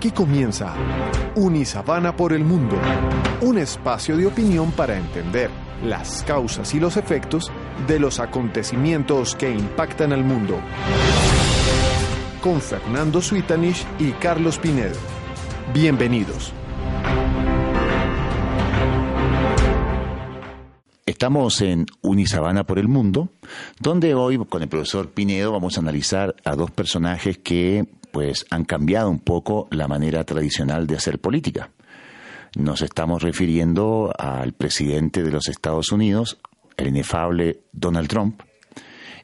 Aquí comienza Unisabana por el Mundo, un espacio de opinión para entender las causas y los efectos de los acontecimientos que impactan al mundo. Con Fernando Suitanich y Carlos Pinedo. Bienvenidos. Estamos en Unisabana por el Mundo, donde hoy con el profesor Pinedo vamos a analizar a dos personajes que pues han cambiado un poco la manera tradicional de hacer política. Nos estamos refiriendo al presidente de los Estados Unidos, el inefable Donald Trump,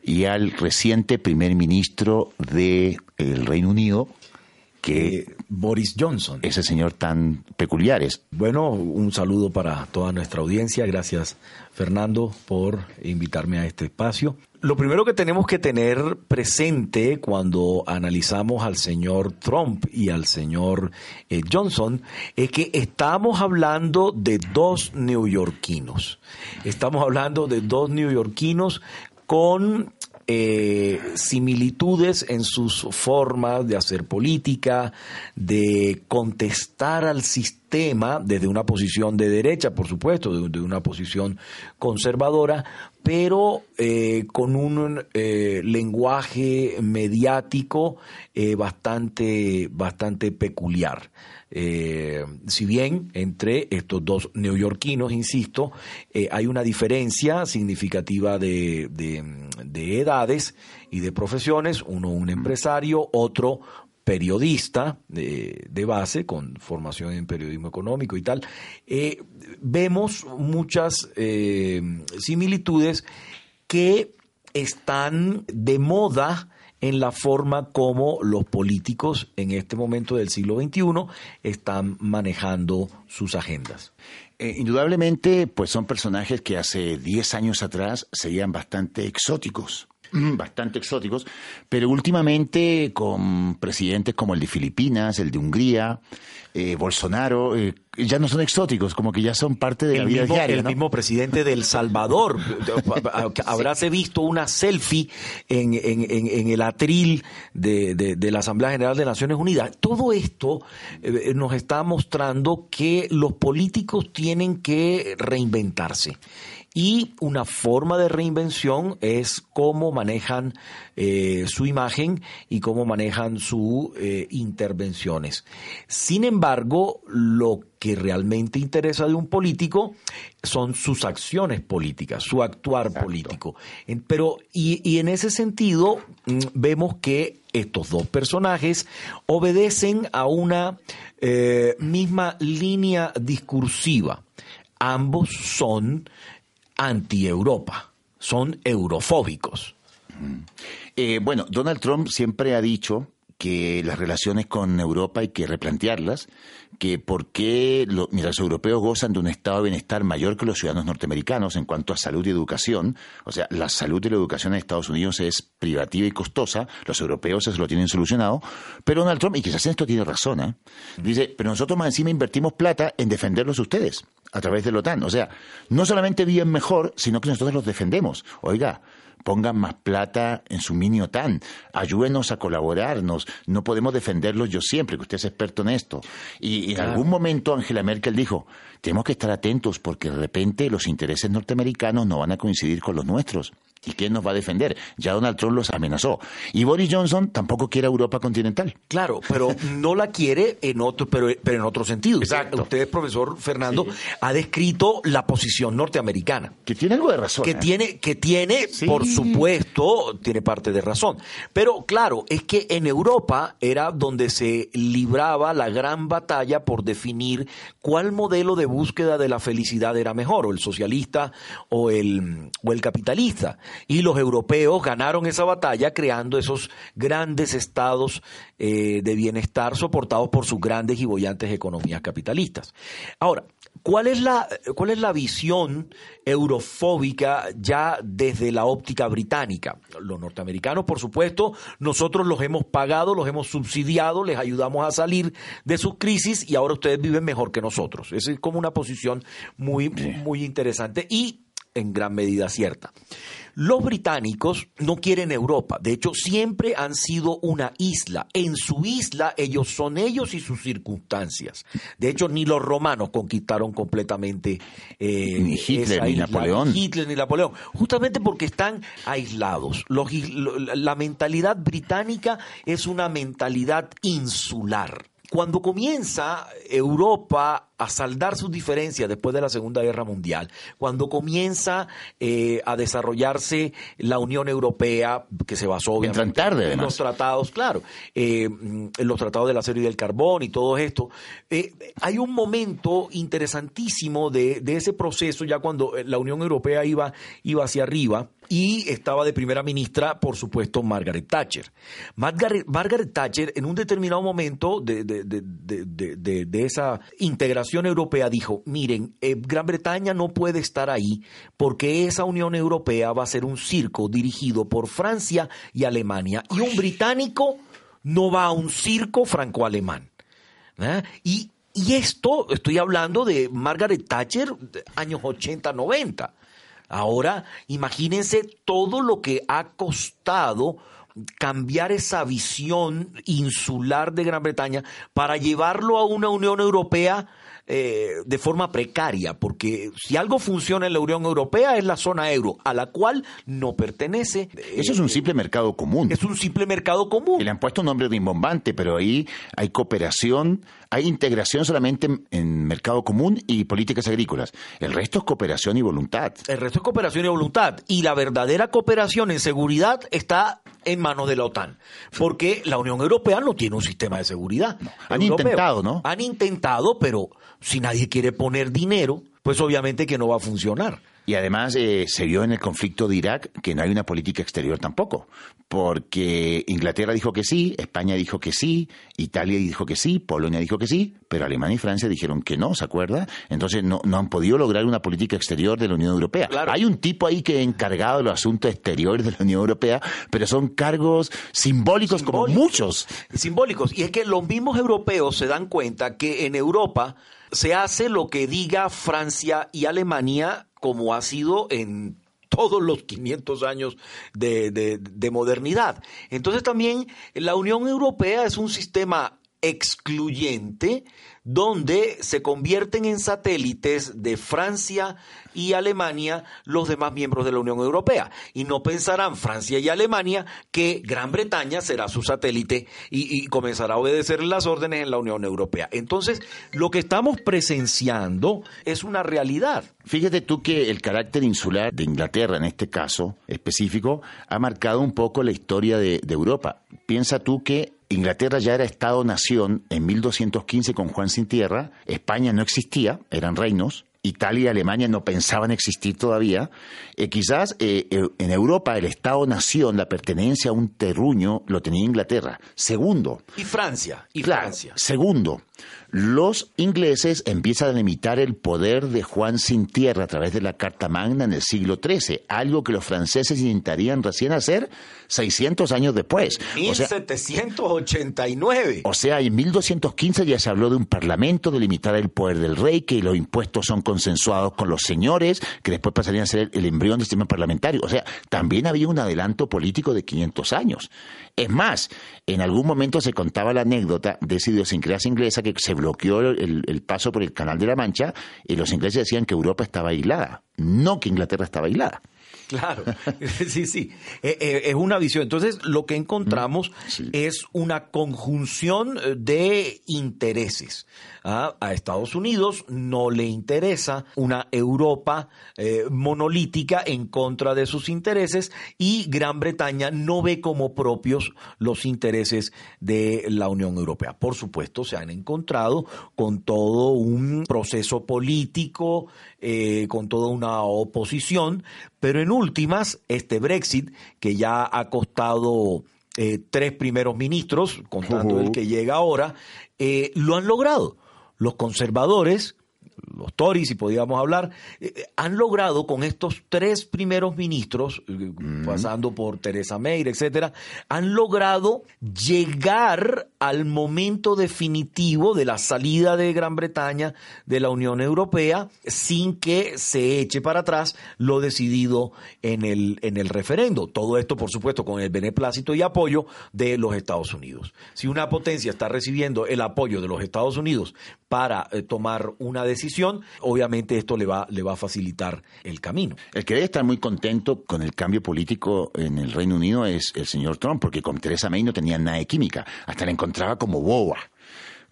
y al reciente primer ministro del Reino Unido, que eh, Boris Johnson. Ese señor tan peculiares. Bueno, un saludo para toda nuestra audiencia. Gracias, Fernando, por invitarme a este espacio. Lo primero que tenemos que tener presente cuando analizamos al señor Trump y al señor eh, Johnson es que estamos hablando de dos neoyorquinos. Estamos hablando de dos neoyorquinos con eh, similitudes en sus formas de hacer política, de contestar al sistema desde una posición de derecha, por supuesto, desde una posición conservadora, pero eh, con un eh, lenguaje mediático bastante, bastante peculiar. Eh, si bien entre estos dos neoyorquinos, insisto, eh, hay una diferencia significativa de, edades y de profesiones, uno un empresario, otro periodista de, base, con formación en periodismo económico y tal, eh, vemos muchas similitudes que están de moda en la forma como los políticos en este momento del siglo XXI están manejando sus agendas. Eh, indudablemente, pues son personajes que hace 10 años atrás serían bastante exóticos bastante exóticos, pero últimamente con presidentes como el de Filipinas, el de Hungría, eh, Bolsonaro, eh, ya no son exóticos, como que ya son parte de la vida diaria. El mismo presidente del Salvador. Habrás visto una selfie en, el atril de, la Asamblea General de Naciones Unidas. Todo esto eh, nos está mostrando que los políticos tienen que reinventarse. Y una forma de reinvención es cómo manejan eh, su imagen y cómo manejan sus eh, intervenciones. Sin embargo, lo que realmente interesa de un político son sus acciones políticas, su actuar político. Pero, y, en ese sentido, mm, vemos que estos dos personajes obedecen a una eh, misma línea discursiva. Ambos son anti-Europa, son eurofóbicos. Eh, bueno, Donald Trump siempre ha dicho que las relaciones con Europa hay que replantearlas, que por qué mientras los europeos gozan de un estado de bienestar mayor que los ciudadanos norteamericanos en cuanto a salud y educación, o sea, la salud y la educación en Estados Unidos es privativa y costosa, los europeos se lo tienen solucionado, pero Donald Trump, y quizás esto tiene razón, ¿eh? dice, pero nosotros más encima invertimos plata en defenderlos ustedes a través de la OTAN, o sea, no solamente viven mejor, sino que nosotros los defendemos. Oiga, pongan más plata en su mini OTAN, ayúdenos a colaborarnos, no podemos defenderlos yo siempre, que usted es experto en esto. Y en algún momento Angela Merkel dijo, tenemos que estar atentos porque de repente los intereses norteamericanos no van a coincidir con los nuestros. ¿Y quién nos va a defender? Ya Donald Trump los amenazó. Y Boris Johnson tampoco quiere Europa continental. Claro, pero no la quiere en otro, pero, pero en otro sentido. Exacto. Usted, profesor Fernando, ha descrito la posición norteamericana. Que tiene algo de razón. Que ¿eh? tiene, que tiene por supuesto, tiene parte de razón. Pero claro, es que en Europa era donde se libraba la gran batalla por definir cuál modelo de búsqueda de la felicidad era mejor, o el socialista o el, o el capitalista. Y los europeos ganaron esa batalla creando esos grandes estados eh, de bienestar soportados por sus grandes y bollantes economías capitalistas. Ahora, ¿Cuál es la, cuál es la visión eurofóbica ya desde la óptica británica? Los norteamericanos, por supuesto, nosotros los hemos pagado, los hemos subsidiado, les ayudamos a salir de sus crisis y ahora ustedes viven mejor que nosotros. Esa es como una posición muy, muy interesante y en gran medida cierta. Los británicos no quieren Europa, de hecho siempre han sido una isla. En su isla ellos son ellos y sus circunstancias. De hecho ni los romanos conquistaron completamente eh, ni Hitler ni Napoleón. Hitler ni Napoleón, justamente porque están aislados. la mentalidad británica es una mentalidad insular. Cuando comienza Europa a saldar sus diferencias después de la Segunda Guerra Mundial, cuando comienza eh, a desarrollarse la Unión Europea, que se basó obviamente en los tratados, claro, eh, en los tratados del acero y del carbón y todo esto, eh, hay un momento interesantísimo de, de, ese proceso ya cuando la Unión Europea iba, iba hacia arriba, y estaba de primera ministra, por supuesto, Margaret Thatcher. Margaret, Thatcher, en un determinado momento de, de, esa integración europea, dijo, miren, eh, Gran Bretaña no puede estar ahí porque esa Unión Europea va a ser un circo dirigido por Francia y Alemania. Y un británico no va a un circo franco-alemán. ¿eh? Y, y esto, estoy hablando de Margaret Thatcher, años 80, 90. Ahora, imagínense todo lo que ha costado cambiar esa visión insular de Gran Bretaña para llevarlo a una Unión Europea eh, de forma precaria, porque si algo funciona en la Unión Europea es la zona euro, a la cual no pertenece. Eso es un simple mercado común. Es un simple mercado común. Y le han puesto un nombre rimbombante, pero ahí hay cooperación, hay integración solamente en, mercado común y políticas agrícolas. El resto es cooperación y voluntad. El resto es cooperación y voluntad. Y la verdadera cooperación en seguridad está en manos de la OTAN, porque la Unión Europea no tiene un sistema de seguridad. Han intentado, ¿no? Han intentado, pero si nadie quiere poner dinero, pues obviamente que no va a funcionar. Y además eh, se vio en el conflicto de Irak que no hay una política exterior tampoco, porque Inglaterra dijo que sí, España dijo que sí, Italia dijo que sí, Polonia dijo que sí, pero Alemania y Francia dijeron que no, ¿se acuerda? Entonces no, no han podido lograr una política exterior de la Unión Europea. Hay un tipo ahí que es encargado de los asuntos exteriores de la Unión Europea, pero son cargos simbólicos, como muchos. Simbólicos. Y es que los mismos europeos se dan cuenta que en Europa se hace lo que diga Francia y Alemania como ha sido en todos los 500 años de, de, modernidad. Entonces también la Unión Europea es un sistema excluyente donde se convierten en satélites de Francia y Alemania los demás miembros de la Unión Europea. Y no pensarán Francia y Alemania que Gran Bretaña será su satélite y, comenzará a obedecer las órdenes en la Unión Europea. Entonces, lo que estamos presenciando es una realidad. Fíjate tú que el carácter insular de Inglaterra, en este caso específico, ha marcado un poco la historia de Europa. Piensa tú que Inglaterra ya era Estado-nación en 1215 con Juan sin tierra, España no existía, eran reinos, Italia y Alemania no pensaban existir todavía. Eh, quizás eh, eh, en Europa el Estado-nación, la pertenencia a un terruño, lo tenía Inglaterra. Segundo. Y Francia. Y Francia. Segundo, los ingleses empiezan a limitar el poder de Juan sin tierra a través de la Carta Magna en el siglo XIII, algo que los franceses intentarían recién hacer 600 años después. 1789. O sea, en 1215 ya se habló de un parlamento, de limitar el poder del rey, que los impuestos son consensuados con los señores, que después pasarían a ser el embrión del sistema parlamentario. O sea, también había un adelanto político de 500 años. Es más, en algún momento se contaba la anécdota de esa idiosincrasia inglesa que se bloqueó el, paso por el Canal de la Mancha y los ingleses decían que Europa estaba aislada, no que Inglaterra estaba aislada. Claro, sí, sí, eh, eh, es una visión. Entonces, lo que encontramos mm, es una conjunción eh, de intereses. ¿ah? A Estados Unidos no le interesa una Europa monolítica en contra de sus intereses y Gran Bretaña no ve como propios los intereses de la Unión Europea. Por supuesto, se han encontrado con todo un proceso político, con toda una oposición, pero en últimas, este Brexit, que ya ha costado eh, tres primeros ministros, contando el que llega ahora, eh, lo han logrado. Los conservadores Tories, si podíamos hablar, eh, eh, han logrado con estos tres primeros ministros, eh, mm. pasando por Teresa May, etcétera, han logrado llegar al momento definitivo de la salida de Gran Bretaña de la Unión Europea sin que se eche para atrás lo decidido en el, en el referendo. Todo esto, por supuesto, con el beneplácito y apoyo de los Estados Unidos. Si una potencia está recibiendo el apoyo de los Estados Unidos para tomar una decisión, obviamente esto le va, le va a facilitar el camino. El que debe estar muy contento con el cambio político en el Reino Unido es el señor Trump, porque con Teresa May no tenía nada de química, hasta la encontraba como boba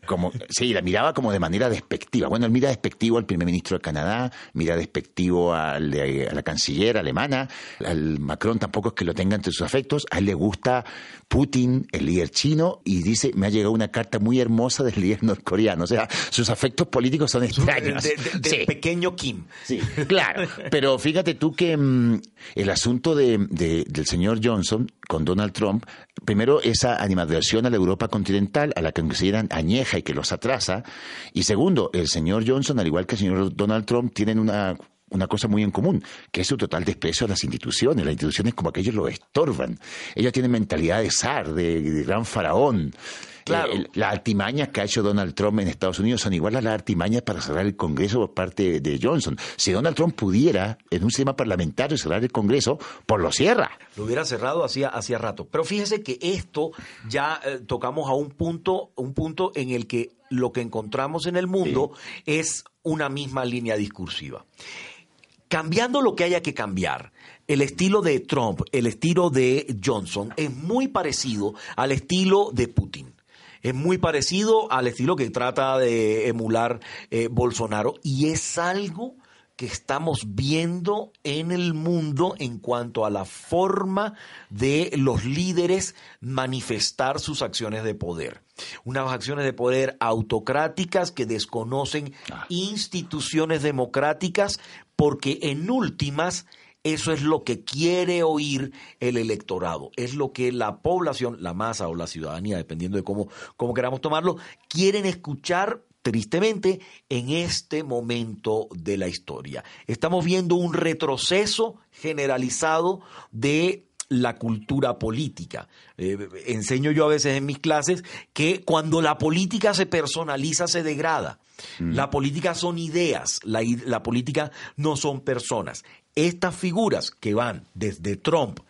como sí, la miraba como de manera despectiva. Bueno, él mira despectivo al primer ministro de Canadá, mira despectivo a la canciller alemana, al Macron tampoco es que lo tenga entre sus afectos, a él le gusta Putin, el líder chino, y dice, me ha llegado una carta muy hermosa del líder norcoreano. O sea, sus afectos políticos son extraños. De, pequeño Kim. Sí, claro. Pero fíjate tú que mm, el asunto de, del señor Johnson con Donald Trump, primero esa animadversión a la Europa continental, a la que consideran añeja y que los atrasa, y segundo, el señor Johnson, al igual que el señor Donald Trump, tienen una una cosa muy en común, que es su total desprecio a las instituciones. Las instituciones como aquellos lo estorban. Ellos tienen mentalidad de zar, de, gran faraón. Claro. Eh, las artimañas que ha hecho Donald Trump en Estados Unidos son igual a las artimañas para cerrar el Congreso por parte de Johnson. Si Donald Trump pudiera, en un sistema parlamentario, cerrar el Congreso, por lo cierra. Lo hubiera cerrado hacía, hacía rato. Pero fíjese que esto ya eh, tocamos a un punto, un punto en el que lo que encontramos en el mundo es una misma línea discursiva cambiando lo que haya que cambiar, el estilo de Trump, el estilo de Johnson es muy parecido al estilo de Putin. Es muy parecido al estilo que trata de emular eh, Bolsonaro y es algo que estamos viendo en el mundo en cuanto a la forma de los líderes manifestar sus acciones de poder. Unas acciones de poder autocráticas que desconocen ah. instituciones democráticas porque en últimas eso es lo que quiere oír el electorado, es lo que la población, la masa o la ciudadanía, dependiendo de cómo, cómo queramos tomarlo, quieren escuchar tristemente en este momento de la historia. Estamos viendo un retroceso generalizado de la cultura política. Eh, enseño yo a veces en mis clases que cuando la política se personaliza se degrada. Mm. La política son ideas, la, política no son personas. Estas figuras que van desde Trump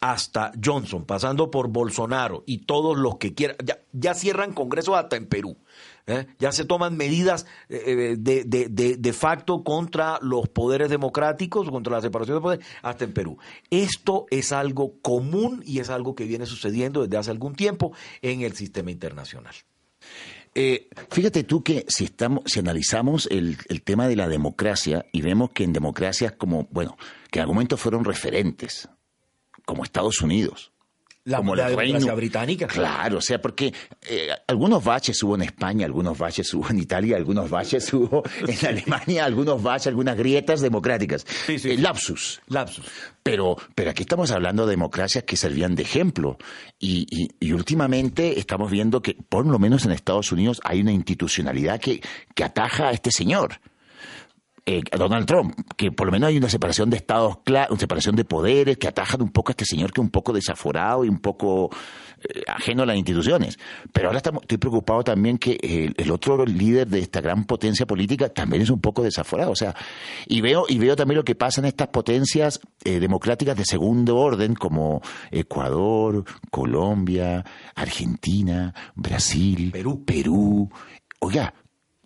hasta Johnson, pasando por Bolsonaro y todos los que quieran, ya, cierran congresos hasta en Perú. ¿eh? Ya se toman medidas eh, de, de, facto contra los poderes democráticos, contra la separación de poderes, hasta en Perú. Esto es algo común y es algo que viene sucediendo desde hace algún tiempo en el sistema internacional. Eh, fíjate tú que si estamos, si analizamos el, tema de la democracia y vemos que en democracias como, bueno, que en algún momento fueron referentes, como Estados Unidos, la, como la democracia británica. Claro, o sea, porque eh, algunos baches hubo en España, algunos baches hubo en Italia, algunos baches hubo en Alemania, algunos baches, algunas grietas democráticas. Sí, sí, eh, lapsus. Lapsus. Pero, pero aquí estamos hablando de democracias que servían de ejemplo. Y, y, y, últimamente estamos viendo que, por lo menos en Estados Unidos, hay una institucionalidad que, que ataja a este señor eh, Donald Trump, que por lo menos hay una separación de estados, una separación de poderes que atajan un poco a este señor que es un poco desaforado y un poco eh, ajeno a las instituciones. Pero ahora estamos, estoy preocupado también que el, otro líder de esta gran potencia política también es un poco desaforado. O sea, y veo, y veo también lo que pasa en estas potencias eh, democráticas de segundo orden como Ecuador, Colombia, Argentina, Brasil, Perú. Perú. Oiga,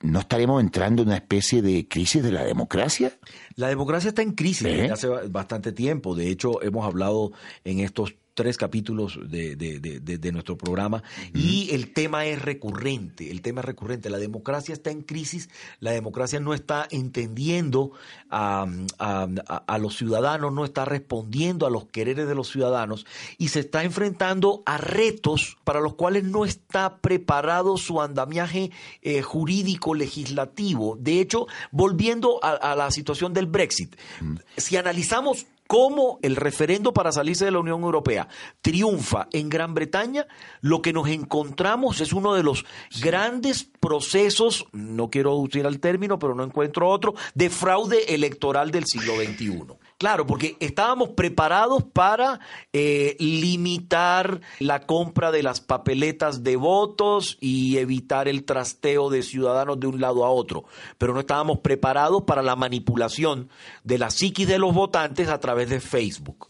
¿no estaremos entrando en una especie de crisis de la democracia? La democracia está en crisis ¿Eh? desde hace bastante tiempo. De hecho, hemos hablado en estos tres capítulos de, de, de, de nuestro programa y el tema es recurrente, el tema es recurrente. La democracia está en crisis, la democracia no está entendiendo a, a, a, los ciudadanos, no está respondiendo a los quereres de los ciudadanos y se está enfrentando a retos para los cuales no está preparado su andamiaje eh, jurídico legislativo. De hecho, volviendo a, a la situación del Brexit, si analizamos cómo el referendo para salirse de la Unión Europea triunfa en Gran Bretaña, lo que nos encontramos es uno de los grandes procesos, no quiero usar el término, pero no encuentro otro, de fraude electoral del siglo XXI. Claro, porque estábamos preparados para eh, limitar la compra de las papeletas de votos y evitar el trasteo de ciudadanos de un lado a otro, pero no estábamos preparados para la manipulación de la psiquis de los votantes a través de Facebook.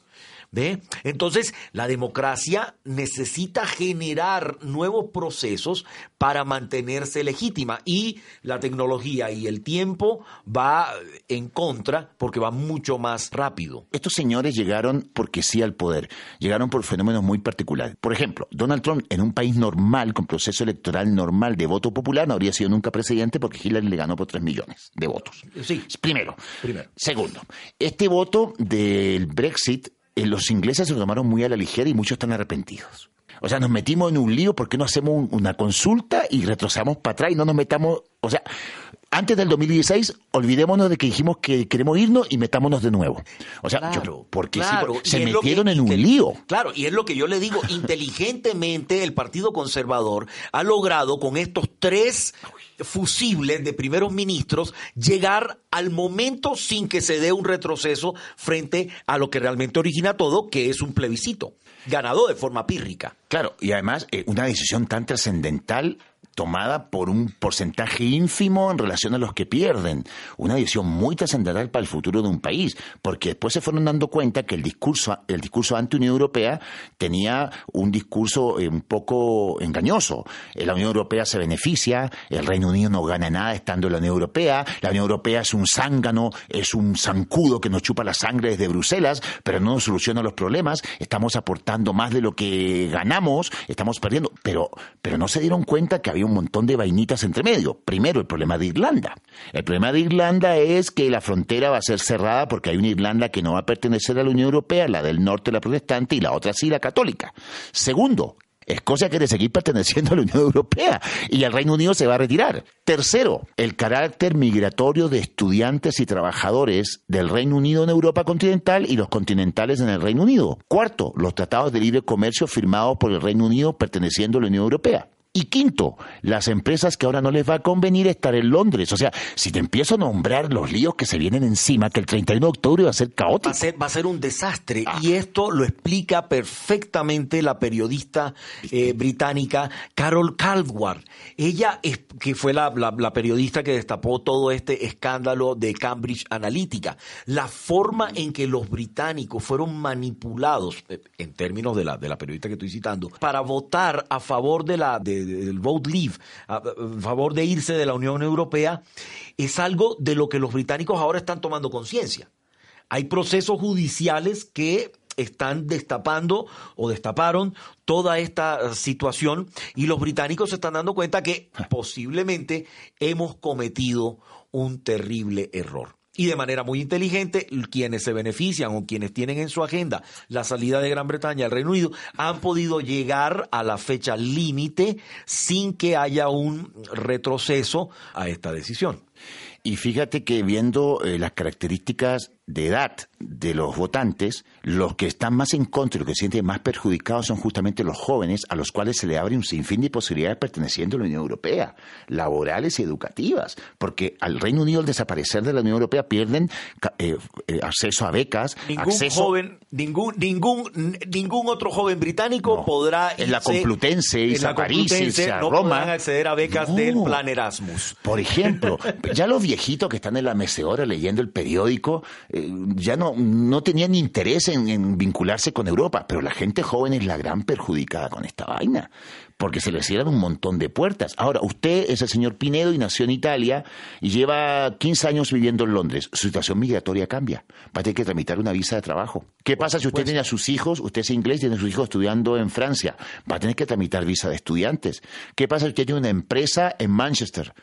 ¿Ve? Entonces, la democracia necesita generar nuevos procesos para mantenerse legítima y la tecnología y el tiempo va en contra porque va mucho más rápido. Estos señores llegaron porque sí al poder, llegaron por fenómenos muy particulares. Por ejemplo, Donald Trump en un país normal, con proceso electoral normal de voto popular, no habría sido nunca presidente porque Hillary le ganó por 3 millones de votos. Sí. Primero. Primero. Segundo, este voto del Brexit eh, los ingleses se lo tomaron muy a la ligera y muchos están arrepentidos. O sea, nos metimos en un lío porque no hacemos un, una consulta y retrocedamos para atrás y no nos metamos. O sea, antes del 2016, olvidémonos de que dijimos que queremos irnos y metámonos de nuevo. O sea, Claro, yo- porque claro. sí, se metieron que en un lío. Claro, y es lo que yo le digo, inteligentemente el Partido Conservador ha logrado con estos tres fusibles de primeros ministros llegar al momento sin que se dé un retroceso frente a lo que realmente origina todo, que es un plebiscito, ganado de forma pírrica. Claro, y además eh, una decisión tan trascendental tomada por un porcentaje ínfimo en relación a los que pierden. Una decisión muy trascendental para el futuro de un país, porque después se fueron dando cuenta que el discurso, el discurso anti-Unión Europea tenía un discurso eh, un poco engañoso. Eh, La Unión Europea se beneficia, el Reino Unido no gana nada estando en la Unión Europea, la Unión Europea es un zángano, es un zancudo que nos chupa la sangre desde Bruselas, pero no nos soluciona los problemas, estamos aportando más de lo que ganamos, estamos perdiendo, pero, pero no se dieron cuenta que había un montón de vainitas entre medio. Primero, el problema de Irlanda. El problema de Irlanda es que la frontera va a ser cerrada porque hay una Irlanda que no va a pertenecer a la Unión Europea, la del norte la protestante y la otra sí la católica. Segundo, Escocia quiere seguir perteneciendo a la Unión Europea y el Reino Unido se va a retirar. Tercero, el carácter migratorio de estudiantes y trabajadores del Reino Unido en Europa continental y los continentales en el Reino Unido. Cuarto, los tratados de libre comercio firmados por el Reino Unido perteneciendo a la Unión Europea. Y quinto, las empresas que ahora no les va a convenir estar en Londres. O sea, si te empiezo a nombrar los líos que se vienen encima, que el 31 de octubre va a ser Va caótico. a ser, va a ser un desastre. Ah. Y esto lo explica perfectamente la periodista eh, británica Carol Caldwell. Ella, es, que fue la, la- la periodista que destapó todo este escándalo de Cambridge Analytica. La forma en que los británicos fueron manipulados, eh, en términos de la, de la periodista que estoy citando, para votar a favor de la, de- del vote leave, a, favor de irse de la Unión Europea, es algo de lo que los británicos ahora están tomando conciencia. Hay procesos judiciales que están destapando o destaparon toda esta situación y los británicos se están dando cuenta que posiblemente hemos cometido un terrible error. Y de manera muy inteligente, quienes se benefician o quienes tienen en su agenda la salida de Gran Bretaña al Reino Unido han podido llegar a la fecha límite sin que haya un retroceso a esta decisión. Y fíjate que viendo eh, las características de edad de los votantes, los que están más en contra y los que se sienten más perjudicados son justamente los jóvenes a los cuales se le abre un sinfín de posibilidades perteneciendo a la Unión Europea, laborales y educativas, porque al Reino Unido al desaparecer de la Unión Europea pierden eh, eh, acceso a becas, Ningún acceso joven, ningún, ningún, ningún otro joven británico No. podrá En la irse- Complutense, irse en la a París, irse a no Roma. acceder a becas No. del Plan Erasmus. Por ejemplo, ya los viejitos que están en la mecedora leyendo el periódico eh, ya no, no tenían interés en, en vincularse con Europa, pero la gente joven es la gran perjudicada con esta vaina. porque se le cierran un montón de puertas. Ahora, usted es el señor Pinedo y nació en Italia y lleva 15 años viviendo en Londres. Su situación migratoria cambia. Va a tener que tramitar una visa de trabajo. ¿Qué pasa si usted tiene a sus hijos, usted es inglés, tiene a sus hijos estudiando en Francia? Va a tener que tramitar visa de estudiantes. ¿Qué pasa si usted tiene una empresa en Manchester?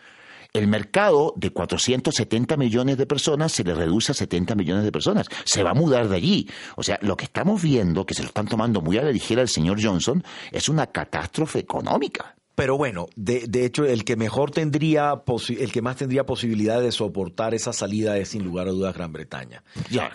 El mercado de 470 millones de personas se le reduce a 70 millones de personas. Se va a mudar de allí. O sea, lo que estamos viendo, que se lo están tomando muy a la ligera el señor Johnson, es una catástrofe económica. Pero bueno, de, de, hecho, el que mejor tendría, el que más tendría posibilidad de soportar esa salida es sin lugar a dudas Gran Bretaña.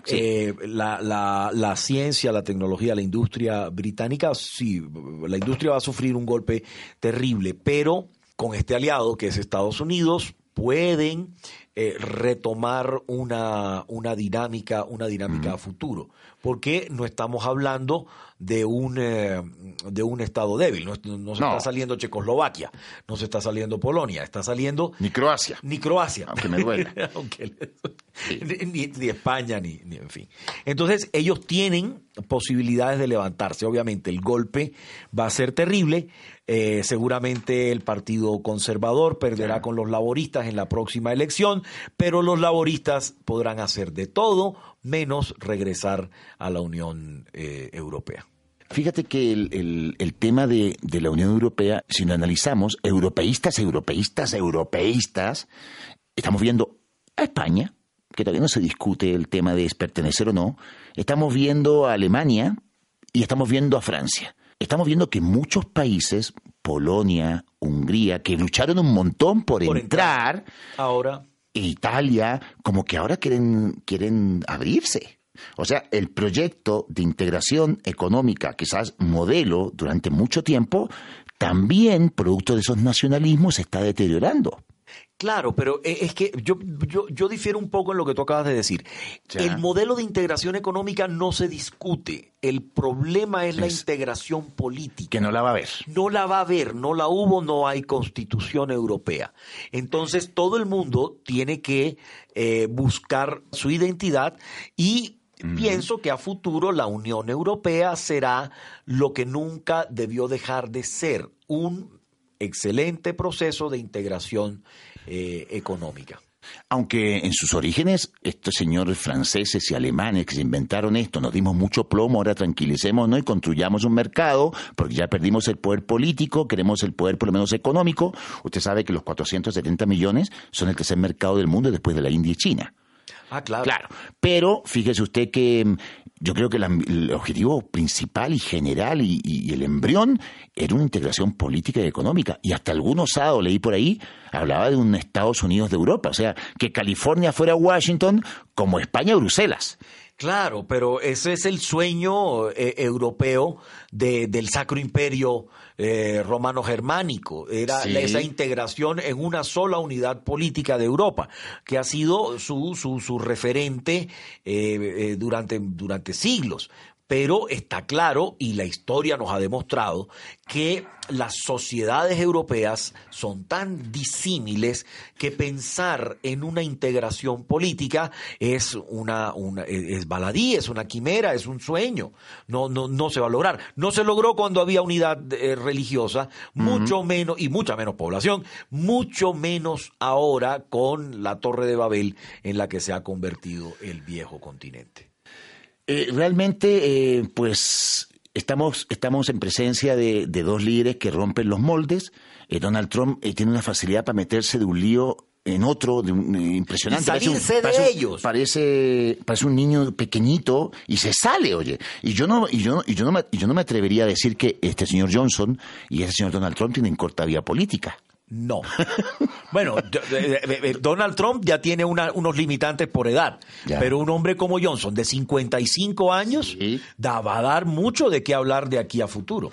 Eh, la, la, la, ciencia, la tecnología, la industria británica, sí, la industria va a sufrir un golpe terrible, pero con este aliado que es Estados Unidos pueden eh, retomar una, una, dinámica, una dinámica a futuro. Porque no estamos hablando de un, eh, de un Estado débil. No, no se está saliendo Checoslovaquia, no se está saliendo Polonia, está saliendo... Ni Croacia. Ni Croacia. Aunque me duele. ni, España, ni, ni, en fin. Entonces, ellos tienen posibilidades de levantarse. Obviamente, el golpe va a ser terrible. Eh, seguramente el Partido Conservador perderá con los laboristas en la próxima elección, pero los laboristas podrán hacer de todo menos regresar a la Unión eh, Europea. Fíjate que el, el, tema de, de, la Unión Europea, si lo analizamos, europeístas, europeístas, europeístas, estamos viendo a España, que todavía no se discute el tema de pertenecer o no, estamos viendo a Alemania y estamos viendo a Francia. Estamos viendo que muchos países, Polonia, Hungría, que lucharon un montón por, entrar, ahora Italia, como que ahora quieren, quieren abrirse. O sea, el proyecto de integración económica, quizás modelo durante mucho tiempo, también, producto de esos nacionalismos, se está deteriorando. Claro, pero eh, es que yo, yo, yo, difiero un poco en lo que tú acabas de decir. El modelo de integración económica no se discute. El problema es, la integración política. Que no la va a haber. No la va a haber, no la hubo, no hay constitución europea. Entonces todo el mundo tiene que eh, buscar su identidad y Pienso que a futuro la Unión Europea será lo que nunca debió dejar de ser, un excelente proceso de integración eh, económica. Aunque en sus orígenes estos señores franceses y alemanes que se inventaron esto nos dimos mucho plomo, ahora tranquilicémonos y construyamos un mercado, porque ya perdimos el poder político, queremos el poder por lo menos económico. Usted sabe que los 470 millones son el tercer mercado del mundo después de la India y China. Ah, claro. Claro. Pero fíjese usted que mm, yo creo que el objetivo principal y general y, el embrión era una integración política y económica. Y hasta algún osado, leí por ahí, hablaba de un Estados Unidos de Europa. O sea, que California fuera Washington como España Bruselas. Claro, pero ese es el sueño eh, europeo del Sacro Imperio eh, romano-germánico. Era esa integración en una sola unidad política de Europa, que ha sido su, su, su referente eh, durante, durante siglos pero está claro, y la historia nos ha demostrado, que las sociedades europeas son tan disímiles que pensar en una integración política es una, es baladí, es una quimera, es un sueño. No, no, no se va a lograr. No se logró cuando había unidad eh, religiosa, mucho menos, y mucha menos población, mucho menos ahora con la Torre de Babel en la que se ha convertido el viejo continente. Eh, realmente, eh, pues estamos, estamos en presencia de, dos líderes que rompen los moldes. Eh, Donald Trump tiene una facilidad para meterse de un lío en otro de impresionante. salirse de ellos. Parece, parece un niño pequeñito y se sale, oye. Y yo no, y yo, y yo no me, y yo no me atrevería a decir que este señor Johnson y este señor Donald Trump tienen corta vía política. No. bueno, Donald Trump ya tiene unos limitantes por edad, pero un hombre como Johnson, de 55 años, va a dar mucho de qué hablar de aquí a futuro.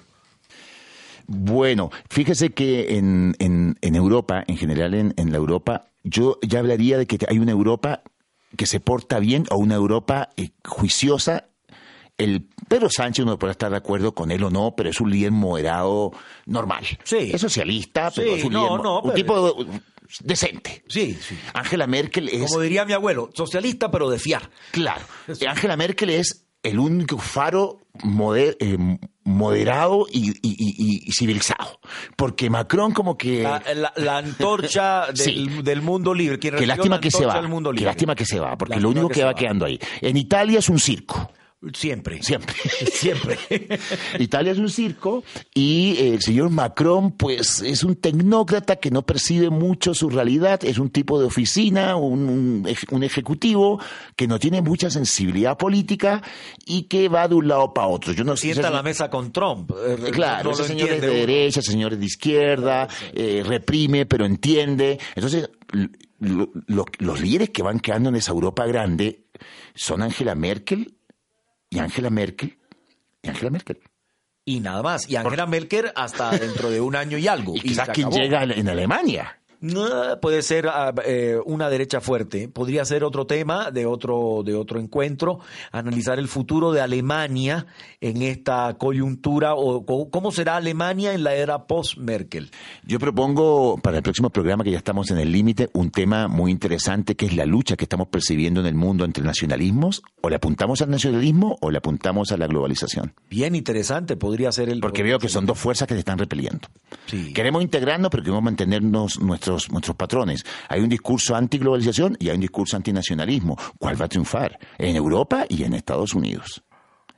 Bueno, fíjese que en, en, Europa, en general en, en la Europa, yo ya hablaría de que hay una Europa que se porta bien o una Europa eh, juiciosa el Pedro Sánchez uno puede estar de acuerdo con él o no, pero es un líder moderado normal. Sí. Es socialista, pero es un líder, un tipo decente. Sí, sí. Angela Merkel es... Como diría mi abuelo, socialista pero de fiar. Claro. Angela Merkel es el único faro eh, moderado y, civilizado. Porque Macron como que... La, antorcha del, mundo libre. Qué lástima que se va. Qué lástima que se va, porque lo único que, va quedando ahí. En Italia es un circo. Siempre. Siempre. Siempre. Italia es un circo y el señor Macron, pues, es un tecnócrata que no percibe mucho su realidad, es un tipo de oficina, un, ejecutivo que no tiene mucha sensibilidad política y que va de un lado para otro. Yo no Sienta la mesa con Trump. Eh, claro, ese señor es de derecha, ese señor es de izquierda, eh, reprime, pero entiende. Entonces, los líderes que van quedando en esa Europa grande son Angela Merkel, y Angela Merkel, y Angela Merkel. Y nada más. Y Angela Merkel hasta dentro de un año y algo. y quizás quien llega en Alemania. No, puede ser ah, eh, una derecha fuerte, podría ser otro tema de otro, de otro encuentro, analizar el futuro de Alemania en esta coyuntura o cómo será Alemania en la era post-Merkel. Yo propongo para el próximo programa, que ya estamos en el límite, un tema muy interesante que es la lucha que estamos percibiendo en el mundo entre nacionalismos, o le apuntamos al nacionalismo o le apuntamos a la globalización. Bien interesante, podría ser el... Porque veo que son dos fuerzas que se están repeliendo. Queremos integrarnos, pero queremos mantenernos nuestros nuestros, patrones. Hay un discurso antiglobalización y hay un discurso antinacionalismo. ¿Cuál va a triunfar? En Europa y en Estados Unidos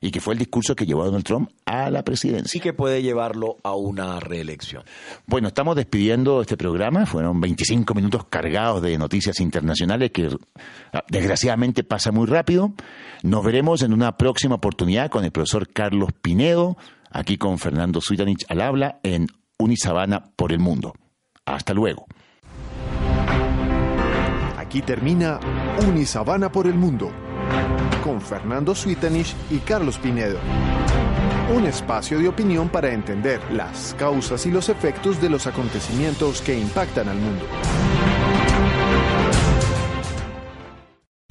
y que fue el discurso que llevó a Donald Trump a la presidencia. Y que puede llevarlo a una reelección. Bueno, estamos despidiendo este programa. Fueron 25 minutos cargados de noticias internacionales que ah, desgraciadamente pasa muy rápido. Nos veremos en una próxima oportunidad con el profesor Carlos Pinedo, aquí con Fernando Suitanich al habla en Unisabana por el Mundo. Hasta luego. Aquí termina Unisabana por el Mundo, con Fernando Suitanich y Carlos Pinedo. Un espacio de opinión para entender las causas y los efectos de los acontecimientos que impactan al mundo.